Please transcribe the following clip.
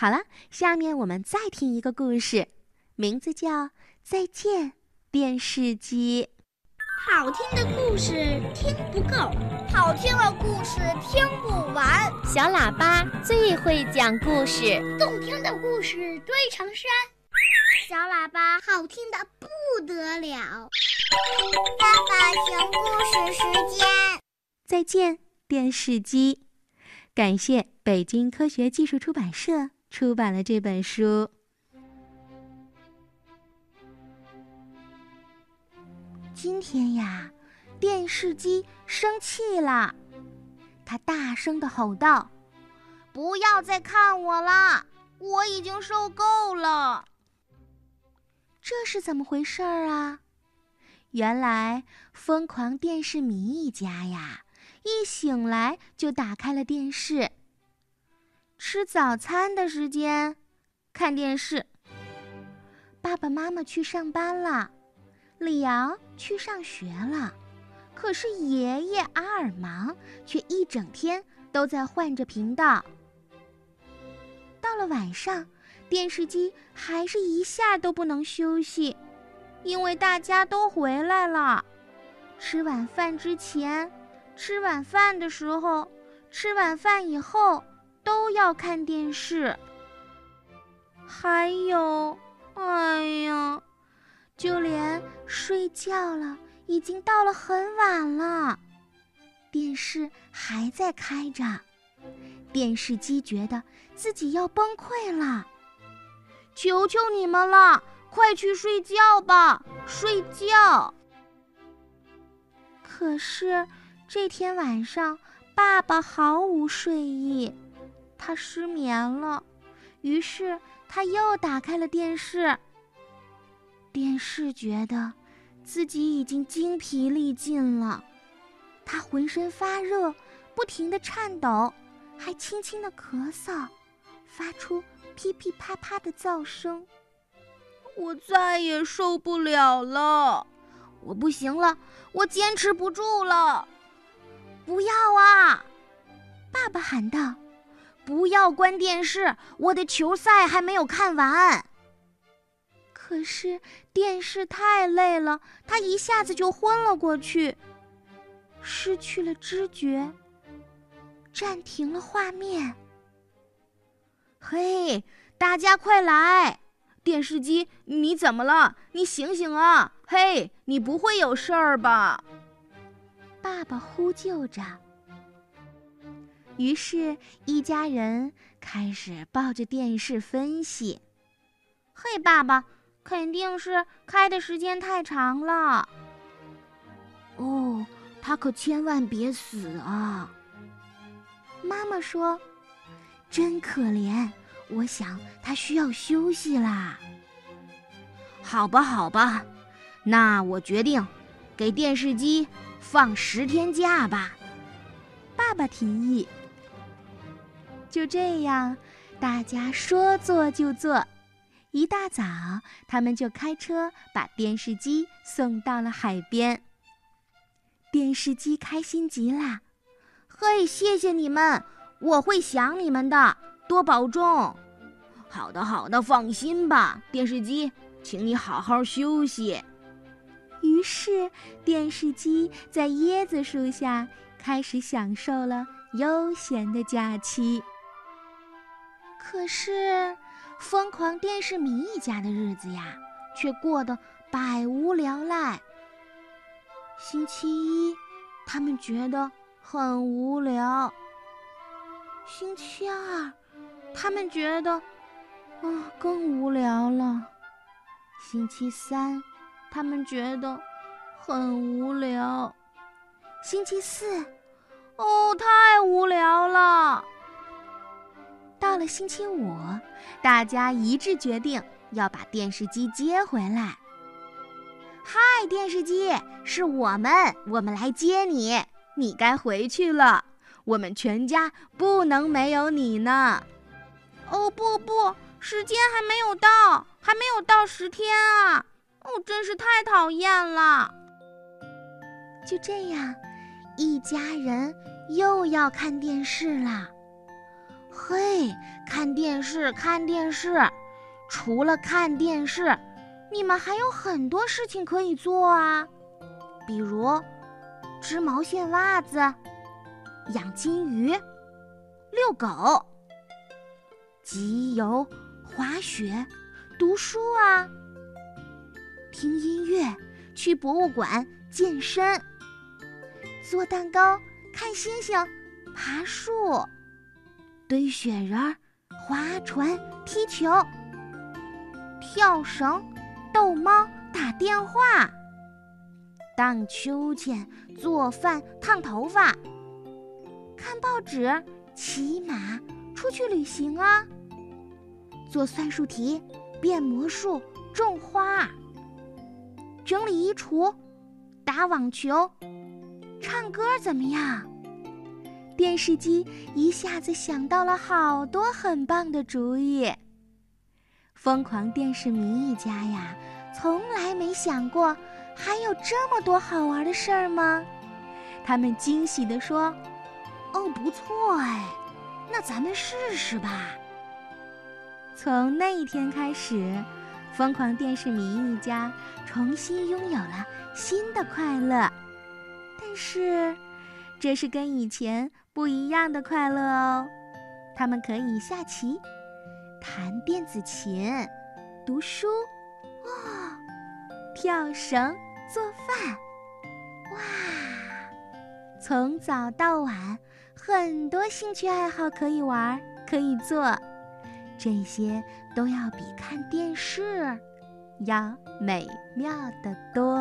好了，下面我们再听一个故事，名字叫《再见电视机》。好听的故事听不够，好听的故事听不完。小喇叭最会讲故事，动听的故事堆成山。小喇叭好听的不得了。爸爸讲故事时间，再见电视机。感谢北京科学技术出版社出版了这本书。今天呀，电视机生气了，他大声的吼道：“不要再看我了，我已经受够了。”这是怎么回事儿啊？原来疯狂电视迷一家呀，一醒来就打开了电视。吃早餐的时间，看电视。爸爸妈妈去上班了。李昂去上学了，可是爷爷阿尔芒却一整天都在换着频道。到了晚上，电视机还是一下都不能休息，因为大家都回来了。吃晚饭之前、吃晚饭的时候、吃晚饭以后都要看电视。还有，哎呀！就连睡觉了，已经到了很晚了，电视还在开着，电视机觉得自己要崩溃了。求求你们了，快去睡觉吧，睡觉。可是这天晚上，爸爸毫无睡意，他失眠了，于是他又打开了电视。电视觉得自己已经精疲力尽了，他浑身发热，不停地颤抖，还轻轻地咳嗽，发出噼噼啪啪的噪声。我再也受不了了，我不行了，我坚持不住了！不要啊！爸爸喊道：“不要关电视，我的球赛还没有看完。”可是电视太累了，他一下子就昏了过去，失去了知觉，暂停了画面。嘿，大家快来！电视机，你怎么了？你醒醒啊！嘿，你不会有事儿吧？爸爸呼救着。于是，一家人开始抱着电视分析。嘿，爸爸。肯定是开的时间太长了。哦，他可千万别死啊！妈妈说：“真可怜，我想他需要休息啦。”好吧，好吧，那我决定给电视机放十天假吧。爸爸提议。就这样，大家说做就做。一大早，他们就开车把电视机送到了海边。电视机开心极了，嘿，谢谢你们，我会想你们的，多保重。好的，好的，放心吧，电视机，请你好好休息。于是，电视机在椰子树下开始享受了悠闲的假期。可是。疯狂电视迷一家的日子呀，却过得百无聊赖。星期一，他们觉得很无聊；星期二，他们觉得，啊，更无聊了；星期三，他们觉得很无聊；星期四，哦，太无聊了。到了星期五，大家一致决定要把电视机接回来。嗨，电视机，是我们，我们来接你，你该回去了。我们全家不能没有你呢。哦不不，时间还没有到，还没有到十天啊！哦，真是太讨厌了。就这样，一家人又要看电视了。嘿，看电视，看电视。除了看电视，你们还有很多事情可以做啊，比如织毛线袜子、养金鱼、遛狗、集邮、滑雪、读书啊，听音乐、去博物馆、健身、做蛋糕、看星星、爬树、堆雪人、划船、踢球。跳绳、逗猫、打电话、荡秋千、做饭、烫头发、看报纸、骑马、出去旅行啊！做算术题、变魔术、种花、整理衣橱、打网球、唱歌，怎么样？电视机一下子想到了好多很棒的主意。疯狂电视迷一家呀，从来没想过还有这么多好玩的事儿吗？他们惊喜地说：“哦，不错哎，那咱们试试吧。”从那一天开始，疯狂电视迷一家重新拥有了新的快乐。但是，这是跟以前不一样的快乐哦。他们可以下棋。弹电子琴，读书，哇，跳绳，做饭，哇，从早到晚，很多兴趣爱好可以玩，可以做，这些都要比看电视要美妙的多。